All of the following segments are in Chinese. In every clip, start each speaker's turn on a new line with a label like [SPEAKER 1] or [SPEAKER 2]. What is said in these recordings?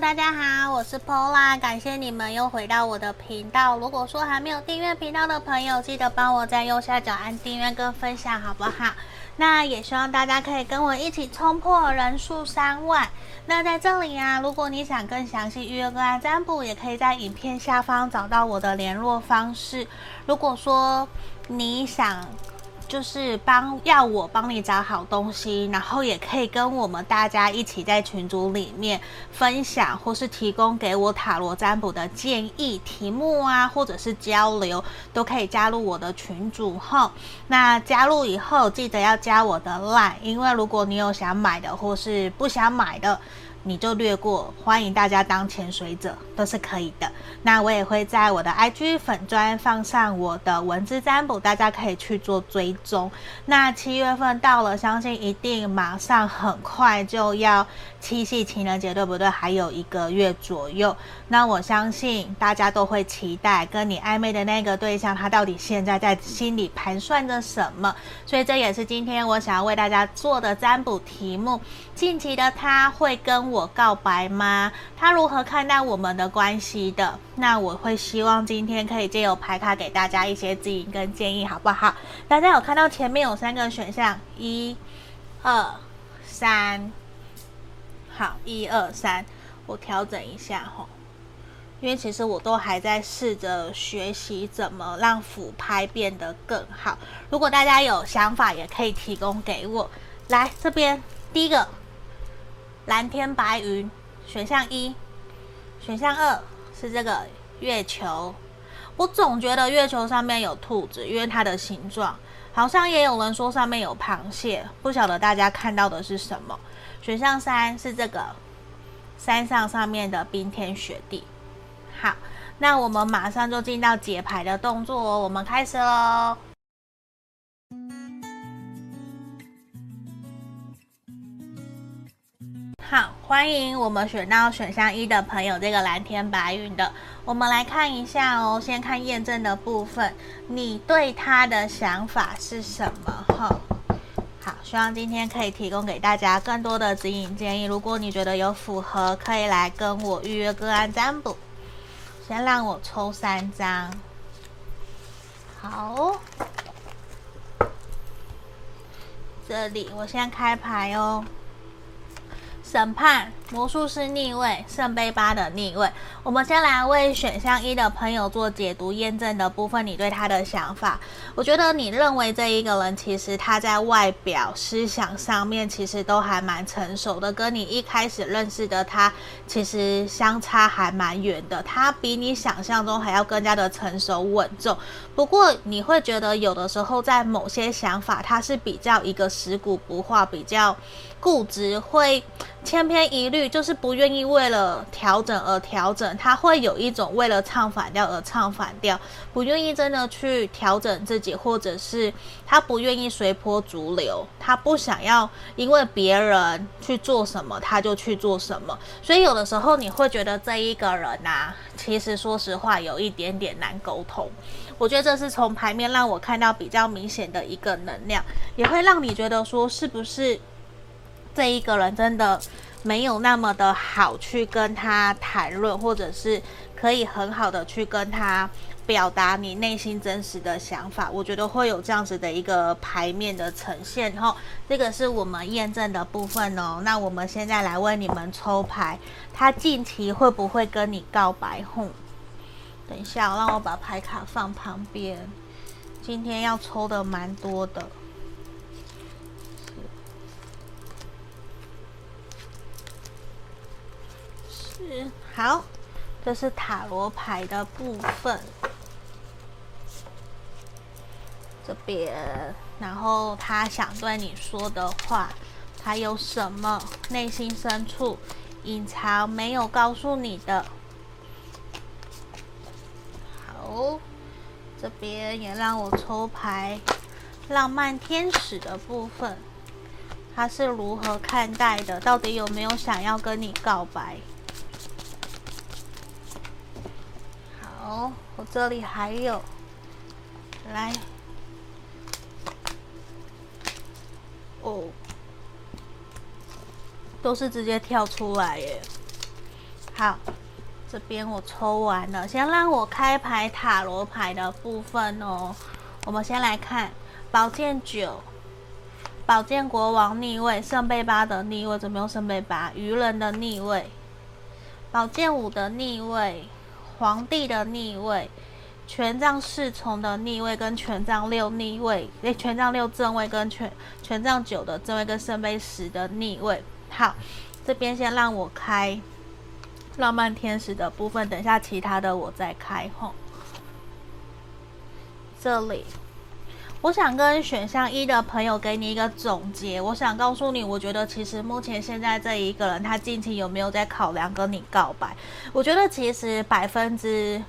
[SPEAKER 1] 大家好，我是 Pola，感谢你们又回到我的频道。如果说还没有订阅频道的朋友，记得帮我在右下角按订阅跟分享，好不好？那也希望大家可以跟我一起冲破人数三万。那在这里啊，如果你想更详细预约个案占卜，也可以在影片下方找到我的联络方式。如果说你想，就是帮要我帮你找好东西，然后也可以跟我们大家一起在群组里面分享，或是提供给我塔罗占卜的建议、题目啊，或者是交流，都可以加入我的群组后。那加入以后记得要加我的 LINE，因为如果你有想买的或是不想买的。你就略过，欢迎大家当潜水者都是可以的。那我也会在我的 IG 粉专放上我的文字占卜，大家可以去做追踪。那七月份到了，相信一定马上很快就要七夕情人节，对不对？还有一个月左右。那我相信大家都会期待跟你暧昧的那个对象，他到底现在在心里盘算着什么？所以这也是今天我想要为大家做的占卜题目。近期的他会跟我告白吗？他如何看待我们的关系的？那我会希望今天可以借由牌卡给大家一些指引跟建议，好不好？大家有看到前面有三个选项，一、二、三。好，一二三，我调整一下吼，因为其实我都还在试着学习怎么让俯拍变得更好。如果大家有想法，也可以提供给我。来这边，第一个。蓝天白云，选项一，选项二是这个月球。我总觉得月球上面有兔子，因为它的形状，好像也有人说上面有螃蟹，不晓得大家看到的是什么。选项三是这个山上上面的冰天雪地。好，那我们马上就进到解牌的动作，我们开始喽。好，欢迎我们选到选项一的朋友，这个蓝天白云的，我们来看一下哦。先看验证的部分，你对他的想法是什么？哈，希望今天可以提供给大家更多的指引建议。如果你觉得有符合，可以来跟我预约个案占卜。先让我抽三张，好，这里我先开牌哦。审判。魔术师逆位，圣杯八的逆位。我们先来为选项一的朋友做解读验证的部分，你对他的想法。我觉得你认为这一个人其实他在外表、思想上面其实都还蛮成熟的，跟你一开始认识的他其实相差还蛮远的。他比你想象中还要更加的成熟稳重。不过你会觉得有的时候在某些想法，他是比较一个死骨不化，比较固执，会千篇一律。就是不愿意为了调整而调整，他会有一种为了唱反调而唱反调，不愿意真的去调整自己，或者是他不愿意随波逐流，他不想要因为别人去做什么他就去做什么，所以有的时候你会觉得这一个人啊，其实说实话有一点点难沟通。我觉得这是从牌面让我看到比较明显的一个能量，也会让你觉得说是不是这一个人真的。没有那么的好去跟他谈论，或者是可以很好的去跟他表达你内心真实的想法。我觉得会有这样子的一个牌面的呈现。吼，这个是我们验证的部分哦。那我们现在来为你们抽牌，他近期会不会跟你告白？吼，等一下，让我把牌卡放旁边。今天要抽的蛮多的。好，这是塔罗牌的部分，这边，然后他想对你说的话，他有什么内心深处隐藏没有告诉你的？好，这边也让我抽牌，浪漫天使的部分，他是如何看待的？到底有没有想要跟你告白？哦，我这里还有，来，哦，都是直接跳出来耶。好，这边我抽完了，先让我开牌塔罗牌的部分哦。我们先来看宝剑九、宝剑国王逆位、圣杯八的逆位，怎么用圣杯八？愚人的逆位，宝剑五的逆位，皇帝的逆位。权杖侍从的逆位跟权杖六逆位，诶，权杖六正位跟权权杖九的正位跟圣杯十的逆位。好，这边先让我开浪漫天使的部分，等一下其他的我再开吼。这里，我想跟选项一的朋友给你一个总结。我想告诉你，我觉得其实目前现在这一个人，他近期有没有在考量跟你告白？我觉得其实百分之。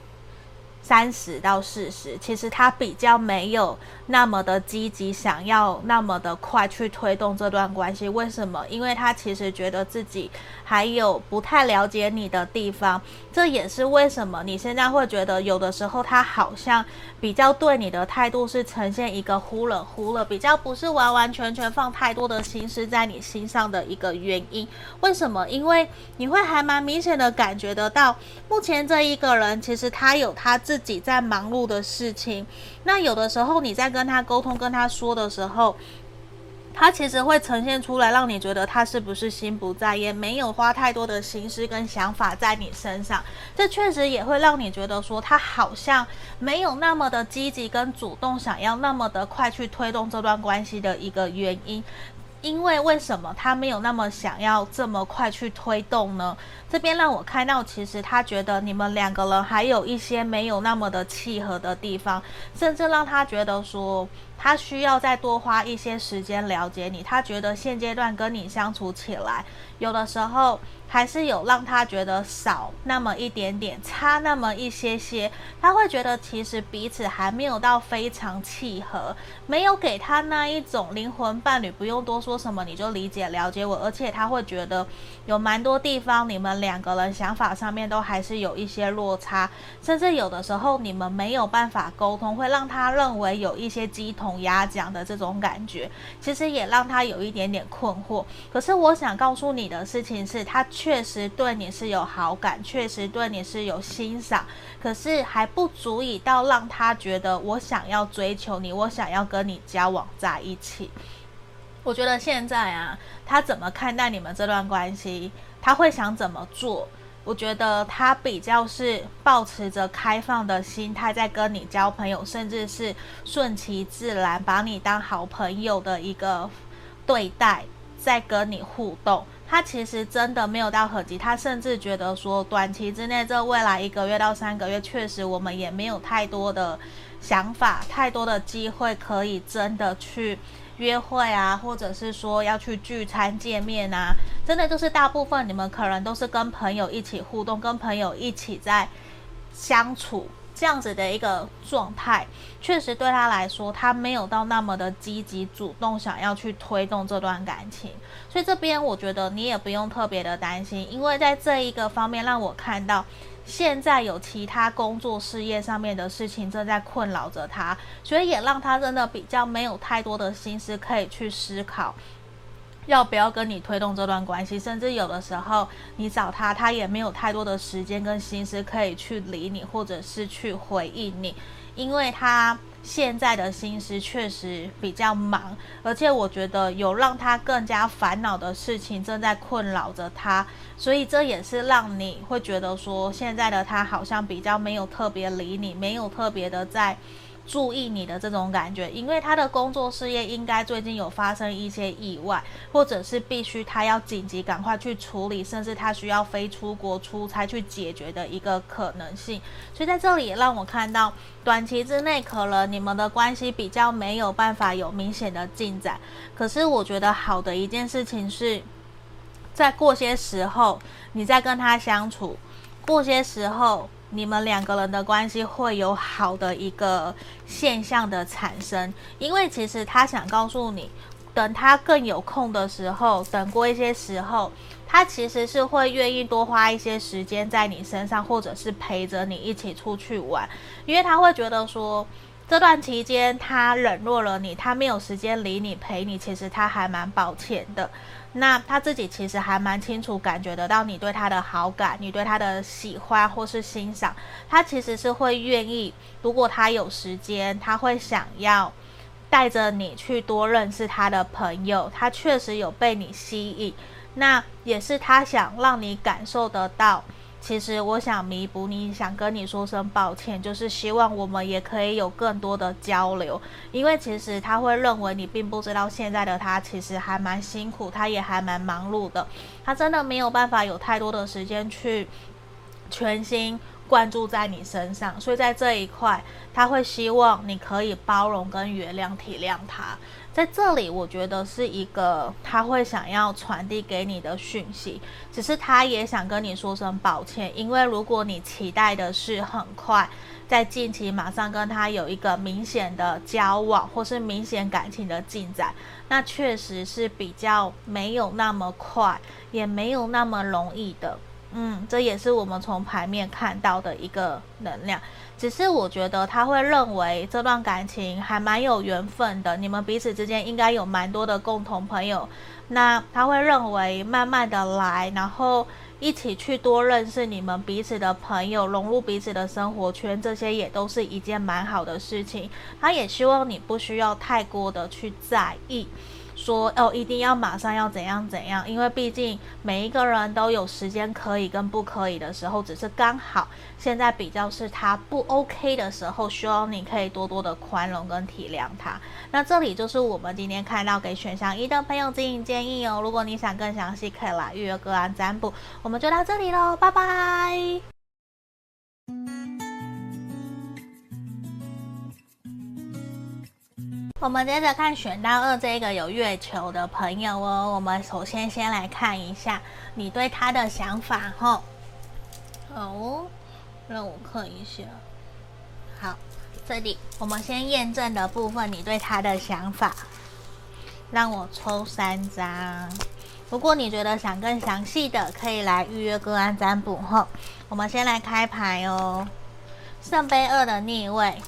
[SPEAKER 1] 三十到四十，其实他比较没有那么的积极，想要那么的快去推动这段关系。为什么？因为他其实觉得自己还有不太了解你的地方。这也是为什么你现在会觉得有的时候他好像比较对你的态度是呈现一个忽冷忽热，比较不是完完全全放太多的心思在你心上的一个原因。为什么？因为你会还蛮明显的感觉得到，目前这一个人其实他有他自己在忙碌的事情。那有的时候你在跟他沟通、跟他说的时候。他其实会呈现出来，让你觉得他是不是心不在焉，没有花太多的心思跟想法在你身上。这确实也会让你觉得说，他好像没有那么的积极跟主动，想要那么的快去推动这段关系的一个原因。因为为什么他没有那么想要这么快去推动呢？这边让我看到，其实他觉得你们两个人还有一些没有那么的契合的地方，甚至让他觉得说。他需要再多花一些时间了解你，他觉得现阶段跟你相处起来，有的时候。还是有让他觉得少那么一点点，差那么一些些，他会觉得其实彼此还没有到非常契合，没有给他那一种灵魂伴侣，不用多说什么你就理解了解我，而且他会觉得有蛮多地方你们两个人想法上面都还是有一些落差，甚至有的时候你们没有办法沟通，会让他认为有一些鸡同鸭讲的这种感觉，其实也让他有一点点困惑。可是我想告诉你的事情是他。确实对你是有好感，确实对你是有欣赏，可是还不足以到让他觉得我想要追求你，我想要跟你交往在一起。我觉得现在啊，他怎么看待你们这段关系？他会想怎么做？我觉得他比较是保持着开放的心态在跟你交朋友，甚至是顺其自然，把你当好朋友的一个对待，在跟你互动。他其实真的没有到很急，他甚至觉得说，短期之内，这未来一个月到三个月，确实我们也没有太多的想法，太多的机会可以真的去约会啊，或者是说要去聚餐见面啊，真的就是大部分你们可能都是跟朋友一起互动，跟朋友一起在相处。这样子的一个状态，确实对他来说，他没有到那么的积极主动，想要去推动这段感情。所以这边我觉得你也不用特别的担心，因为在这一个方面，让我看到现在有其他工作事业上面的事情正在困扰着他，所以也让他真的比较没有太多的心思可以去思考。要不要跟你推动这段关系？甚至有的时候你找他，他也没有太多的时间跟心思可以去理你，或者是去回应你，因为他现在的心思确实比较忙，而且我觉得有让他更加烦恼的事情正在困扰着他，所以这也是让你会觉得说，现在的他好像比较没有特别理你，没有特别的在。注意你的这种感觉，因为他的工作事业应该最近有发生一些意外，或者是必须他要紧急赶快去处理，甚至他需要飞出国出差去解决的一个可能性。所以在这里也让我看到，短期之内可能你们的关系比较没有办法有明显的进展。可是我觉得好的一件事情是，在过些时候，你再跟他相处，过些时候。你们两个人的关系会有好的一个现象的产生，因为其实他想告诉你，等他更有空的时候，等过一些时候，他其实是会愿意多花一些时间在你身上，或者是陪着你一起出去玩，因为他会觉得说，这段期间他冷落了你，他没有时间理你陪你，其实他还蛮抱歉的。那他自己其实还蛮清楚感觉得到你对他的好感，你对他的喜欢或是欣赏，他其实是会愿意，如果他有时间，他会想要带着你去多认识他的朋友，他确实有被你吸引，那也是他想让你感受得到。其实我想弥补你，想跟你说声抱歉，就是希望我们也可以有更多的交流，因为其实他会认为你并不知道现在的他其实还蛮辛苦，他也还蛮忙碌的，他真的没有办法有太多的时间去全心关注在你身上，所以在这一块，他会希望你可以包容跟原谅、体谅他。在这里，我觉得是一个他会想要传递给你的讯息，只是他也想跟你说声抱歉，因为如果你期待的是很快，在近期马上跟他有一个明显的交往，或是明显感情的进展，那确实是比较没有那么快，也没有那么容易的。嗯，这也是我们从牌面看到的一个能量。只是我觉得他会认为这段感情还蛮有缘分的，你们彼此之间应该有蛮多的共同朋友。那他会认为慢慢的来，然后一起去多认识你们彼此的朋友，融入彼此的生活圈，这些也都是一件蛮好的事情。他也希望你不需要太过的去在意。说哦，一定要马上要怎样怎样，因为毕竟每一个人都有时间可以跟不可以的时候，只是刚好现在比较是他不 OK 的时候，希望你可以多多的宽容跟体谅他。那这里就是我们今天看到给选项一的朋友指引建议哦。如果你想更详细，可以来预约个案占卜。我们就到这里喽，拜拜。我们接着看选到二这个有月球的朋友哦。我们首先先来看一下你对他的想法哈。哦，让我看一下。好，这里我们先验证的部分，你对他的想法。让我抽三张。如果你觉得想更详细的，可以来预约个案占卜哈。我们先来开牌哦。圣杯二的逆位，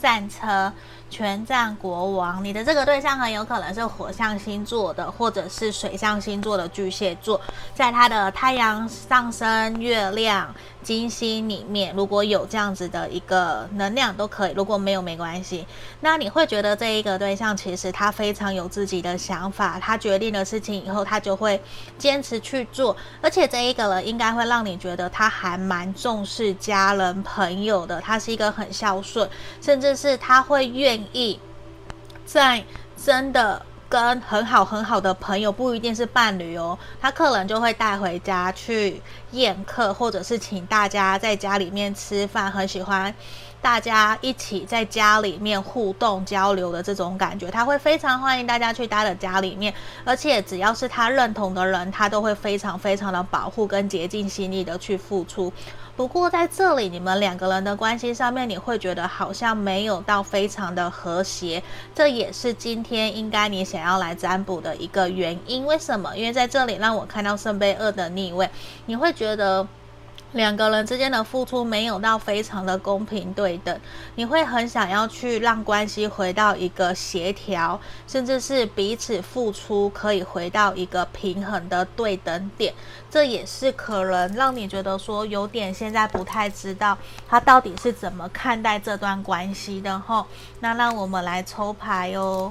[SPEAKER 1] 战车。权杖国王，你的这个对象很有可能是火象星座的，或者是水象星座的巨蟹座，在他的太阳上升、月亮、金星里面，如果有这样子的一个能量都可以，如果没有没关系。那你会觉得这一个对象其实他非常有自己的想法，他决定的事情以后他就会坚持去做，而且这一个人应该会让你觉得他还蛮重视家人朋友的，他是一个很孝顺，甚至是他会愿。意在真的跟很好很好的朋友，不一定是伴侣哦，他客人就会带回家去宴客，或者是请大家在家里面吃饭，很喜欢大家一起在家里面互动交流的这种感觉，他会非常欢迎大家去他的家里面，而且只要是他认同的人，他都会非常非常的保护跟竭尽心力的去付出。不过在这里，你们两个人的关系上面，你会觉得好像没有到非常的和谐，这也是今天应该你想要来占卜的一个原因。为什么？因为在这里让我看到圣杯二的逆位，你会觉得。两个人之间的付出没有到非常的公平对等，你会很想要去让关系回到一个协调，甚至是彼此付出可以回到一个平衡的对等点。这也是可能让你觉得说有点现在不太知道他到底是怎么看待这段关系的吼。那让我们来抽牌哦，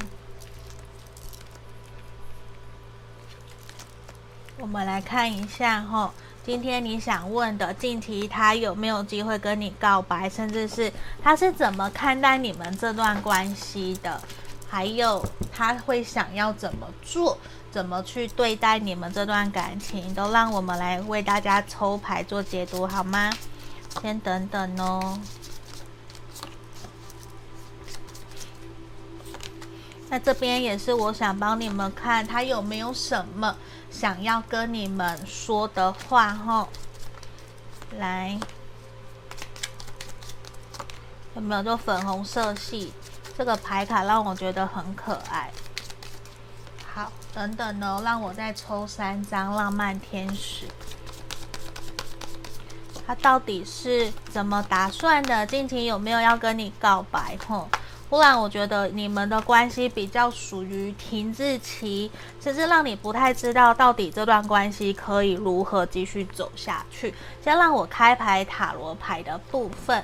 [SPEAKER 1] 我们来看一下吼。今天你想问的，近期他有没有机会跟你告白，甚至是他是怎么看待你们这段关系的？还有他会想要怎么做，怎么去对待你们这段感情，都让我们来为大家抽牌做解读好吗？先等等哦。那这边也是我想帮你们看，他有没有什么。想要跟你们说的话，吼，来，有没有？就粉红色系这个牌卡让我觉得很可爱。好，等等哦，让我再抽三张浪漫天使。他到底是怎么打算的？近期有没有要跟你告白？吼，不然我觉得你们的关系比较属于停滞期，甚至让你不太知道到底这段关系可以如何继续走下去。先让我开牌塔罗牌的部分，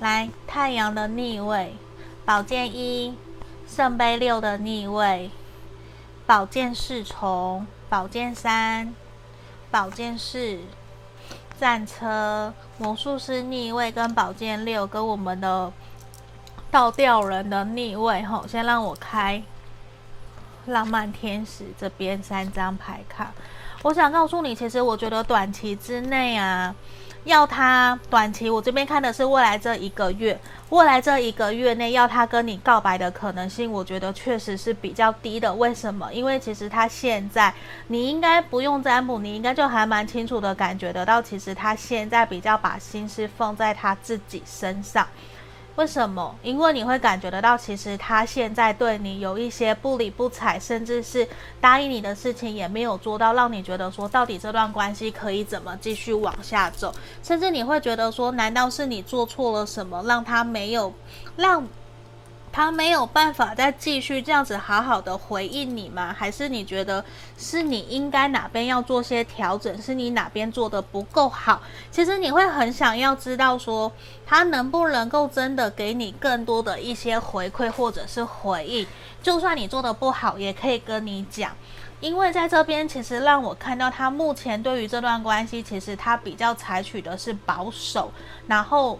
[SPEAKER 1] 来，太阳的逆位，宝剑一，圣杯六的逆位，宝剑侍从，宝剑三，宝剑四。战车、魔术师逆位跟宝剑六，跟我们的倒吊人的逆位，吼，先让我开浪漫天使这边三张牌卡。我想告诉你，其实我觉得短期之内啊。要他短期，我这边看的是未来这一个月，未来这一个月内要他跟你告白的可能性，我觉得确实是比较低的。为什么？因为其实他现在，你应该不用占卜，你应该就还蛮清楚的感觉得到，其实他现在比较把心思放在他自己身上。为什么？因为你会感觉得到，其实他现在对你有一些不理不睬，甚至是答应你的事情也没有做到，让你觉得说，到底这段关系可以怎么继续往下走？甚至你会觉得说，难道是你做错了什么，让他没有让？他没有办法再继续这样子好好的回应你吗？还是你觉得是你应该哪边要做些调整？是你哪边做的不够好？其实你会很想要知道说，他能不能够真的给你更多的一些回馈或者是回应？就算你做的不好，也可以跟你讲。因为在这边，其实让我看到他目前对于这段关系，其实他比较采取的是保守，然后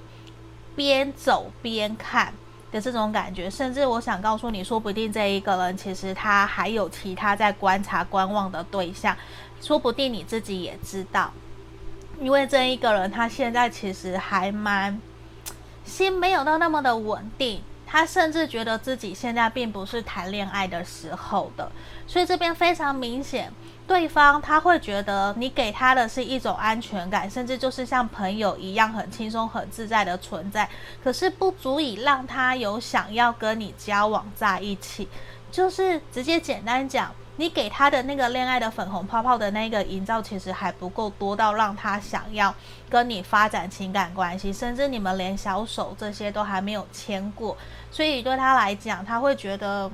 [SPEAKER 1] 边走边看。这种感觉，甚至我想告诉你，说不定这一个人其实他还有其他在观察、观望的对象，说不定你自己也知道，因为这一个人他现在其实还蛮心没有到那么的稳定，他甚至觉得自己现在并不是谈恋爱的时候的，所以这边非常明显。对方他会觉得你给他的是一种安全感，甚至就是像朋友一样很轻松、很自在的存在，可是不足以让他有想要跟你交往在一起。就是直接简单讲，你给他的那个恋爱的粉红泡泡的那个营造，其实还不够多到让他想要跟你发展情感关系，甚至你们连小手这些都还没有牵过，所以对他来讲，他会觉得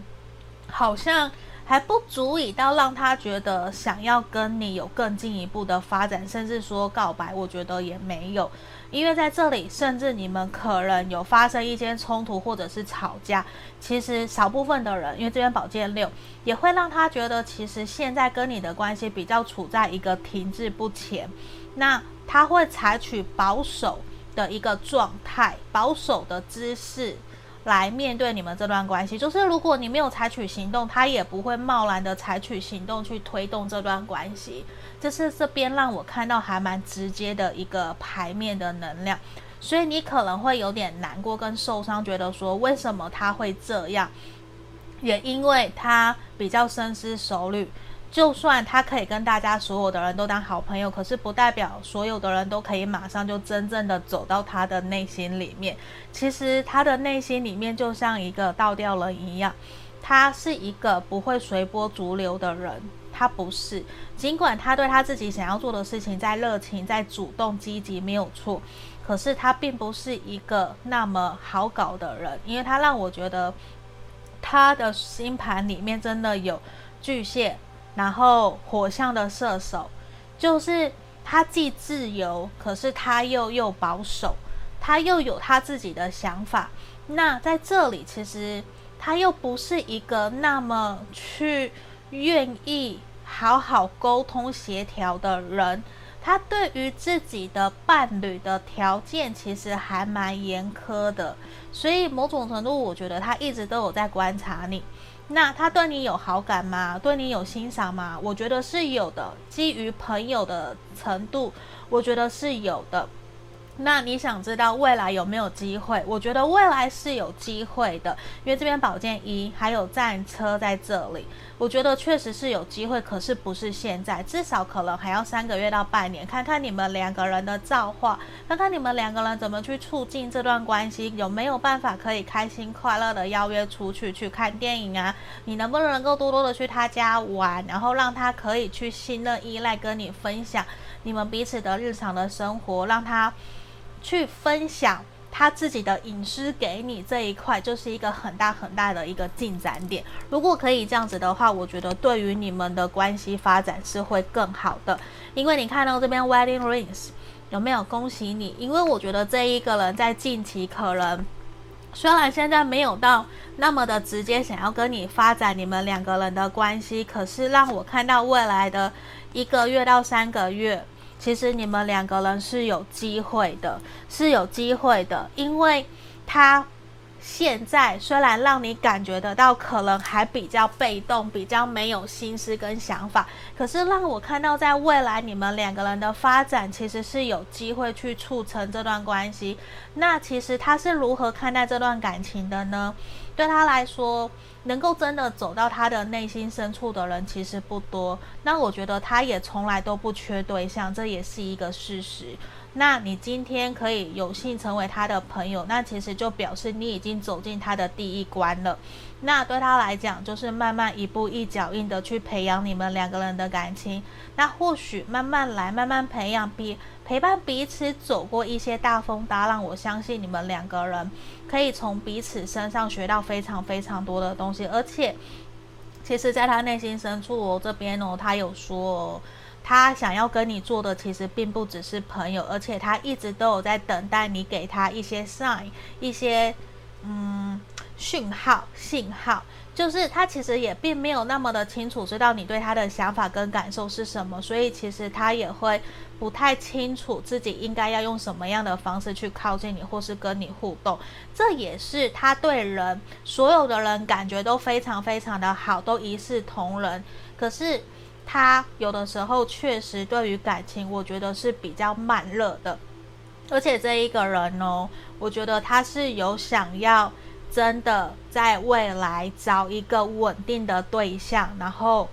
[SPEAKER 1] 好像。还不足以到让他觉得想要跟你有更进一步的发展，甚至说告白，我觉得也没有，因为在这里，甚至你们可能有发生一些冲突或者是吵架。其实少部分的人，因为这边宝剑六也会让他觉得，其实现在跟你的关系比较处在一个停滞不前，那他会采取保守的一个状态，保守的姿势。来面对你们这段关系，就是如果你没有采取行动，他也不会贸然的采取行动去推动这段关系。这是这边让我看到还蛮直接的一个牌面的能量，所以你可能会有点难过跟受伤，觉得说为什么他会这样，也因为他比较深思熟虑。就算他可以跟大家所有的人都当好朋友，可是不代表所有的人都可以马上就真正的走到他的内心里面。其实他的内心里面就像一个倒吊人一样，他是一个不会随波逐流的人，他不是。尽管他对他自己想要做的事情在热情、在主动、积极，没有错，可是他并不是一个那么好搞的人，因为他让我觉得他的星盘里面真的有巨蟹。然后火象的射手，就是他既自由，可是他又又保守，他又有他自己的想法。那在这里，其实他又不是一个那么去愿意好好沟通协调的人。他对于自己的伴侣的条件，其实还蛮严苛的。所以某种程度，我觉得他一直都有在观察你。那他对你有好感吗？对你有欣赏吗？我觉得是有的。基于朋友的程度，我觉得是有的。那你想知道未来有没有机会？我觉得未来是有机会的，因为这边宝剑一还有战车在这里，我觉得确实是有机会，可是不是现在，至少可能还要三个月到半年，看看你们两个人的造化，看看你们两个人怎么去促进这段关系，有没有办法可以开心快乐的邀约出去去看电影啊？你能不能够多多的去他家玩，然后让他可以去信任依赖跟你分享你们彼此的日常的生活，让他。去分享他自己的隐私给你这一块，就是一个很大很大的一个进展点。如果可以这样子的话，我觉得对于你们的关系发展是会更好的。因为你看到这边 wedding rings 有没有？恭喜你！因为我觉得这一个人在近期可能。虽然现在没有到那么的直接想要跟你发展你们两个人的关系，可是让我看到未来的一个月到三个月，其实你们两个人是有机会的，是有机会的，因为他。现在虽然让你感觉得到可能还比较被动，比较没有心思跟想法，可是让我看到在未来你们两个人的发展其实是有机会去促成这段关系。那其实他是如何看待这段感情的呢？对他来说，能够真的走到他的内心深处的人其实不多。那我觉得他也从来都不缺对象，这也是一个事实。那你今天可以有幸成为他的朋友，那其实就表示你已经走进他的第一关了。那对他来讲，就是慢慢一步一脚印的去培养你们两个人的感情。那或许慢慢来，慢慢培养，彼陪伴彼此走过一些大风大浪。我相信你们两个人可以从彼此身上学到非常非常多的东西。而且，其实在他内心深处哦，这边哦，他有说哦。他想要跟你做的其实并不只是朋友，而且他一直都有在等待你给他一些 sign，一些嗯讯号信号，就是他其实也并没有那么的清楚知道你对他的想法跟感受是什么，所以其实他也会不太清楚自己应该要用什么样的方式去靠近你或是跟你互动。这也是他对人所有的人感觉都非常非常的好，都一视同仁，可是。他有的时候确实对于感情，我觉得是比较慢热的，而且这一个人哦，我觉得他是有想要真的在未来找一个稳定的对象，然后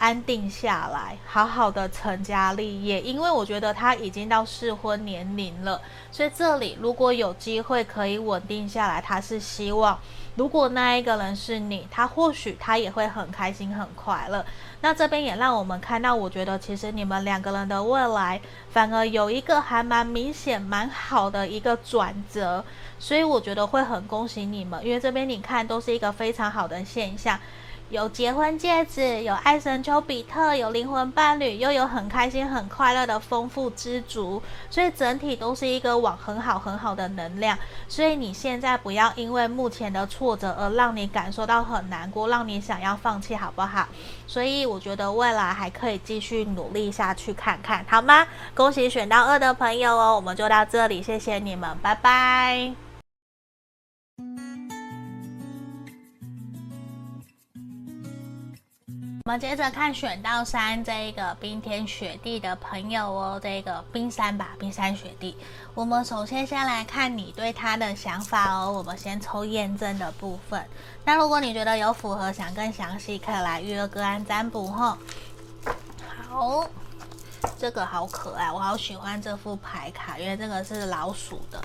[SPEAKER 1] 安定下来，好好的成家立业。因为我觉得他已经到适婚年龄了，所以这里如果有机会可以稳定下来，他是希望。如果那一个人是你，他或许他也会很开心很快乐。那这边也让我们看到，我觉得其实你们两个人的未来反而有一个还蛮明显、蛮好的一个转折，所以我觉得会很恭喜你们，因为这边你看都是一个非常好的现象。有结婚戒指，有爱神丘比特，有灵魂伴侣，又有很开心、很快乐的丰富知足，所以整体都是一个往很好、很好的能量。所以你现在不要因为目前的挫折而让你感受到很难过，让你想要放弃，好不好？所以我觉得未来还可以继续努力下去看看，好吗？恭喜选到二的朋友哦，我们就到这里，谢谢你们，拜拜。们接着看选到三这一个冰天雪地的朋友哦，这个冰山吧，冰山雪地。我们首先先来看你对他的想法哦。我们先抽验证的部分。那如果你觉得有符合，想更详细，可以来预约个案占卜哈。好，这个好可爱，我好喜欢这副牌卡，因为这个是老鼠的。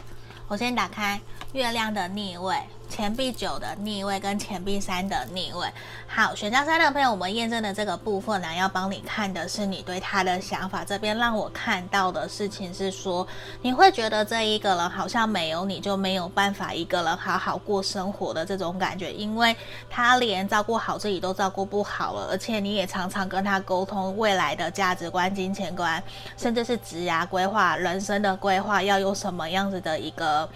[SPEAKER 1] 我先打开月亮的逆位。钱币九的逆位跟钱币三的逆位，好，选项三的朋友，我们验证的这个部分呢，要帮你看的是你对他的想法。这边让我看到的事情是说，你会觉得这一个人好像没有你就没有办法一个人好好过生活的这种感觉，因为他连照顾好自己都照顾不好了，而且你也常常跟他沟通未来的价值观、金钱观，甚至是职涯规划、人生的规划，要有什么样子的一个，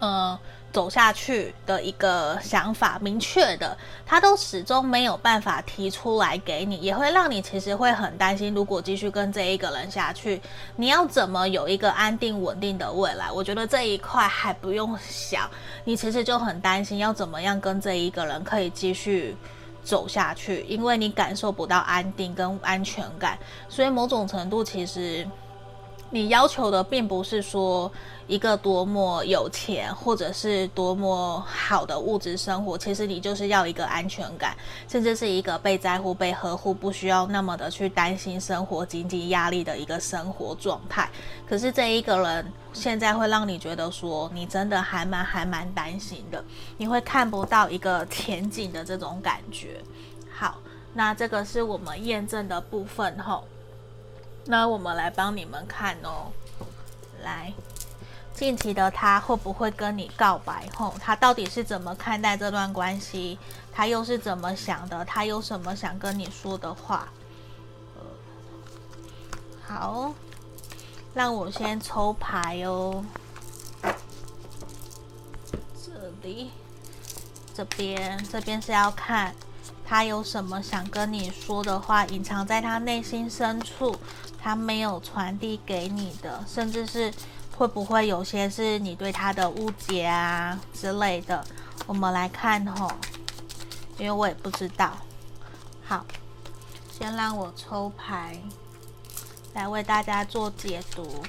[SPEAKER 1] 嗯、走下去的一个想法，明确的，他都始终没有办法提出来给你，也会让你其实会很担心。如果继续跟这一个人下去，你要怎么有一个安定稳定的未来？我觉得这一块还不用想，你其实就很担心要怎么样跟这一个人可以继续走下去，因为你感受不到安定跟安全感，所以某种程度其实你要求的并不是说。一个多么有钱，或者是多么好的物质生活，其实你就是要一个安全感，甚至是一个被在乎、被呵护，不需要那么的去担心生活经济压力的一个生活状态。可是这一个人现在会让你觉得说，你真的还蛮还蛮担心的，你会看不到一个前景的这种感觉。好，那这个是我们验证的部分吼，那我们来帮你们看哦，来。近期的他会不会跟你告白？吼，他到底是怎么看待这段关系？他又是怎么想的？他有什么想跟你说的话？好，让我先抽牌哦。这里，这边，这边是要看他有什么想跟你说的话，隐藏在他内心深处，他没有传递给你的，甚至是会不会有些是你对他的误解啊之类的。我们来看吼，因为我也不知道。好，先让我抽牌。来为大家做解读，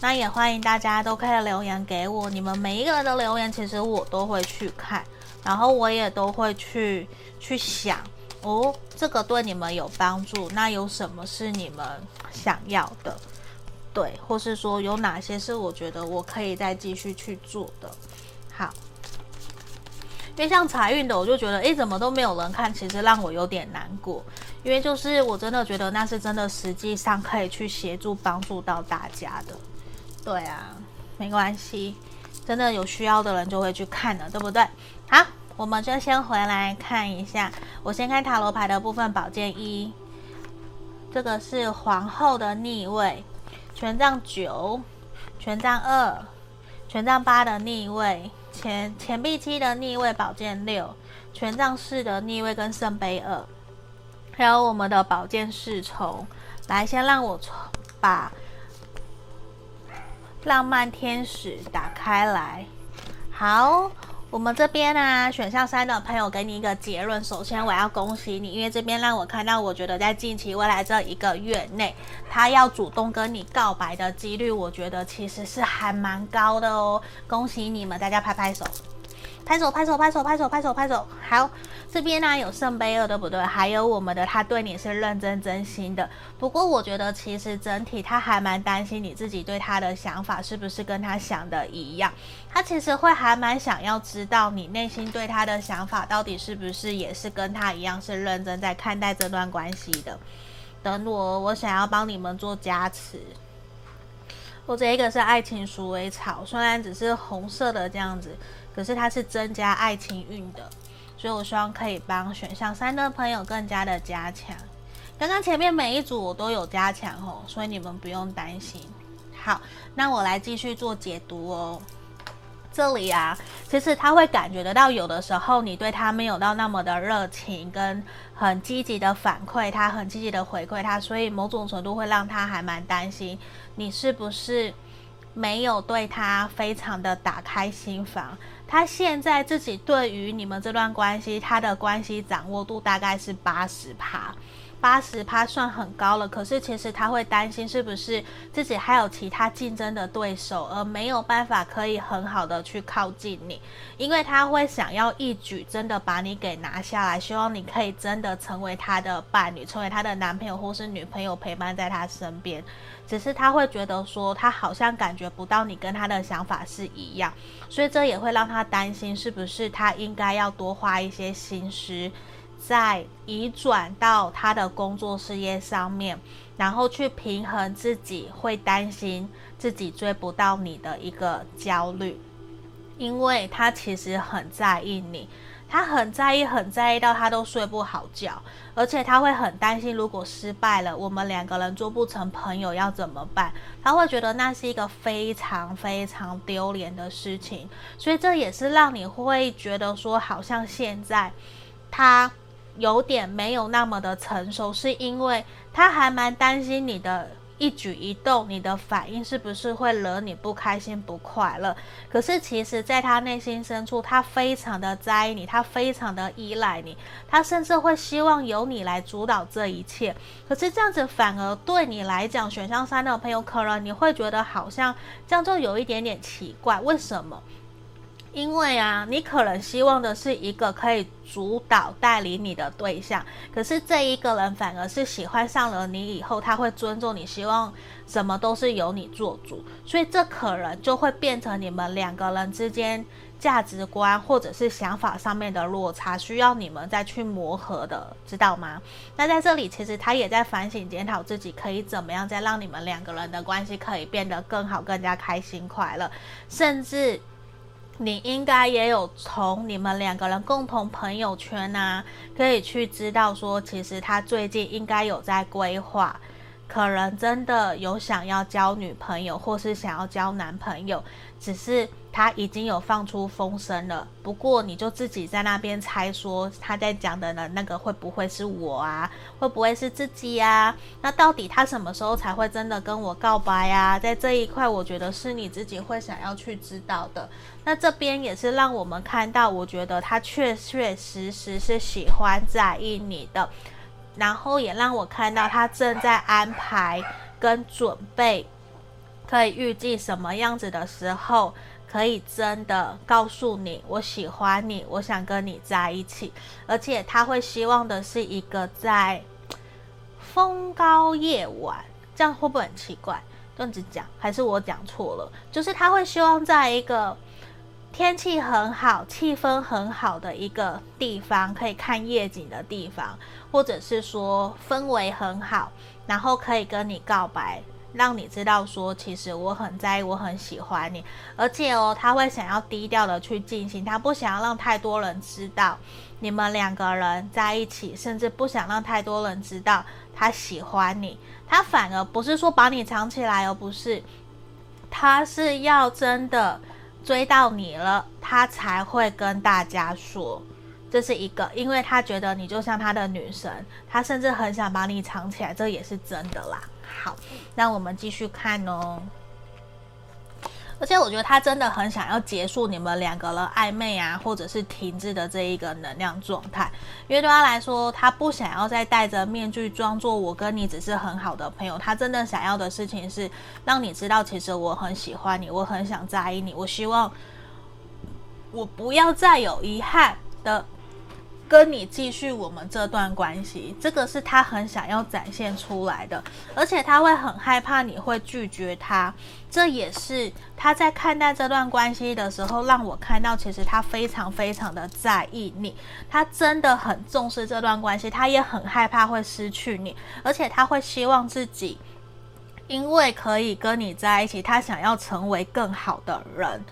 [SPEAKER 1] 那也欢迎大家都可以留言给我。你们每一个人的留言，其实我都会去看，然后我也都会去去想哦，这个对你们有帮助，那有什么是你们想要的？对，或是说有哪些是我觉得我可以再继续去做的？好，因为像财运的，我就觉得诶，怎么都没有人看，其实让我有点难过。因为就是我真的觉得那是真的，实际上可以去协助帮助到大家的。对啊，没关系，真的有需要的人就会去看的，对不对？好，我们就先回来看一下。我先看塔罗牌的部分，宝剑一，这个是皇后的逆位，权杖九，权杖二，权杖八的逆位，钱钱币七的逆位，宝剑六，权杖四的逆位跟圣杯二。还有我们的宝剑侍从，来，先让我把浪漫天使打开来。好，我们这边呢、选项三的朋友给你一个结论。首先，我要恭喜你，因为这边让我看到，我觉得在近期未来这一个月内，他要主动跟你告白的几率，我觉得其实是还蛮高的哦。恭喜你们，大家拍拍手。拍手，拍手，拍手，拍手，拍手，拍手。好，这边呢有圣杯二，对不对？还有我们的他对你是认真真心的。不过我觉得其实整体他还蛮担心你自己对他的想法是不是跟他想的一样。他其实会还蛮想要知道你内心对他的想法到底是不是也是跟他一样是认真在看待这段关系的。等我，我想要帮你们做加持。我这一个是爱情鼠尾草，虽然只是红色的这样子。可是它是增加爱情运的，所以我希望可以帮选项三的朋友更加的加强。刚刚前面每一组我都有加强哦，所以你们不用担心。好，那我来继续做解读哦。这里啊，其实他会感觉得到，有的时候你对他没有到那么的热情，跟很积极的反馈，他很积极的回馈他，所以某种程度会让他还蛮担心你是不是没有对他非常的打开心房。他现在自己对于你们这段关系，他的关系掌握度大概是八十趴，八十趴算很高了。可是其实他会担心是不是自己还有其他竞争的对手，而没有办法可以很好的去靠近你，因为他会想要一举真的把你给拿下来，希望你可以真的成为他的伴侣，成为他的男朋友或是女朋友，陪伴在他身边。只是他会觉得说，他好像感觉不到你跟他的想法是一样，所以这也会让他担心，是不是他应该要多花一些心思，在移转到他的工作事业上面，然后去平衡自己会担心自己追不到你的一个焦虑，因为他其实很在意你。他很在意，很在意到他都睡不好觉，而且他会很担心，如果失败了，我们两个人做不成朋友要怎么办？他会觉得那是一个非常非常丢脸的事情，所以这也是让你会觉得说，好像现在他有点没有那么的成熟，是因为他还蛮担心你的。一举一动，你的反应是不是会惹你不开心、不快乐？可是其实，在他内心深处，他非常的在意你，他非常的依赖你，他甚至会希望由你来主导这一切。可是这样子反而对你来讲，选项三的朋友，可能你会觉得好像这样就有一点点奇怪，为什么？因为啊，你可能希望的是一个可以主导带领你的对象，可是这一个人反而是喜欢上了你以后，他会尊重你，希望什么都是由你做主，所以这可能就会变成你们两个人之间价值观或者是想法上面的落差，需要你们再去磨合的，知道吗？那在这里，其实他也在反省检讨自己，可以怎么样再让你们两个人的关系可以变得更好、更加开心、快乐，甚至你应该也有从你们两个人共同朋友圈啊，可以去知道说，其实他最近应该有在规划。可能真的有想要交女朋友，或是想要交男朋友，只是他已经有放出风声了。不过你就自己在那边猜说他在讲的呢，那个会不会是我啊？会不会是自己呀？那到底他什么时候才会真的跟我告白呀？在这一块，我觉得是你自己会想要去知道的。那这边也是让我们看到，我觉得他确确实实是喜欢在意你的。然后也让我看到他正在安排跟准备，可以预计什么样子的时候，可以真的告诉你我喜欢你，我想跟你在一起，而且他会希望的是一个在风高夜晚，这样会不会很奇怪？这样子讲还是我讲错了？就是他会希望在一个。天气很好，气氛很好的一个地方，可以看夜景的地方，或者是说氛围很好，然后可以跟你告白，让你知道说，其实我很在意，我很喜欢你，而且哦，他会想要低调的去进行，他不想要让太多人知道你们两个人在一起，甚至不想让太多人知道他喜欢你，他反而不是说把你藏起来，而不是，他是要真的。追到你了，他才会跟大家说，这是一个，因为他觉得你就像他的女神，他甚至很想把你藏起来，这也是真的啦。好，那我们继续看哦。而且我觉得他真的很想要结束你们两个人暧昧啊，或者是停滞的这一个能量状态，因为对他来说，他不想要再戴着面具装作我跟你只是很好的朋友，他真的想要的事情是让你知道，其实我很喜欢你，我很想在意你，我希望我不要再有遗憾的。跟你继续我们这段关系，这个是他很想要展现出来的，而且他会很害怕你会拒绝他，这也是他在看待这段关系的时候，让我看到其实他非常非常的在意你，他真的很重视这段关系，他也很害怕会失去你，而且他会希望自己因为可以跟你在一起，他想要成为更好的人，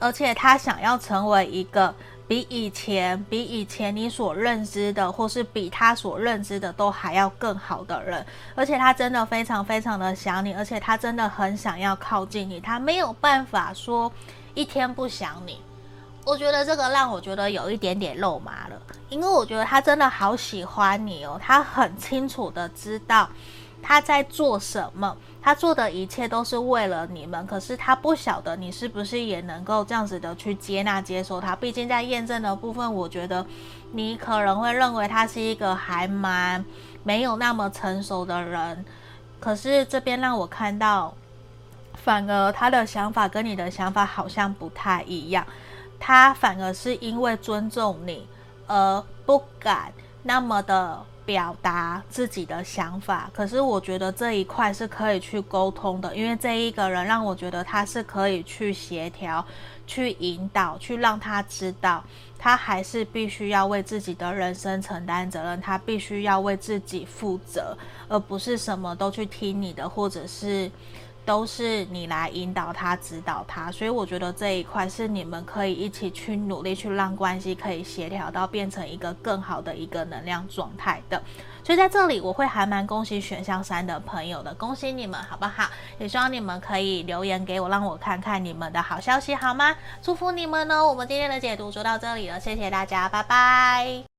[SPEAKER 1] 而且他想要成为一个。比以前，比以前你所认知的，或是比他所认知的都还要更好的人，而且他真的非常非常的想你，而且他真的很想要靠近你，他没有办法说一天不想你。我觉得这个让我觉得有一点点肉麻了，因为我觉得他真的好喜欢你哦，他很清楚的知道他在做什么。他做的一切都是为了你们，可是他不晓得你是不是也能够这样子的去接纳、接受他。毕竟在验证的部分，我觉得你可能会认为他是一个还蛮没有那么成熟的人。可是这边让我看到，反而他的想法跟你的想法好像不太一样。他反而是因为尊重你，而不敢那么的。表达自己的想法，可是我觉得这一块是可以去沟通的，因为这一个人让我觉得他是可以去协调、去引导、去让他知道，他还是必须要为自己的人生承担责任，他必须要为自己负责，而不是什么都去听你的，或者是。都是你来引导他、指导他，所以我觉得这一块是你们可以一起去努力，去让关系可以协调到变成一个更好的一个能量状态的。所以在这里，我会还蛮恭喜选项三的朋友的，恭喜你们，好不好？也希望你们可以留言给我，让我看看你们的好消息，好吗？祝福你们哦！我们今天的解读就到这里了，谢谢大家，拜拜。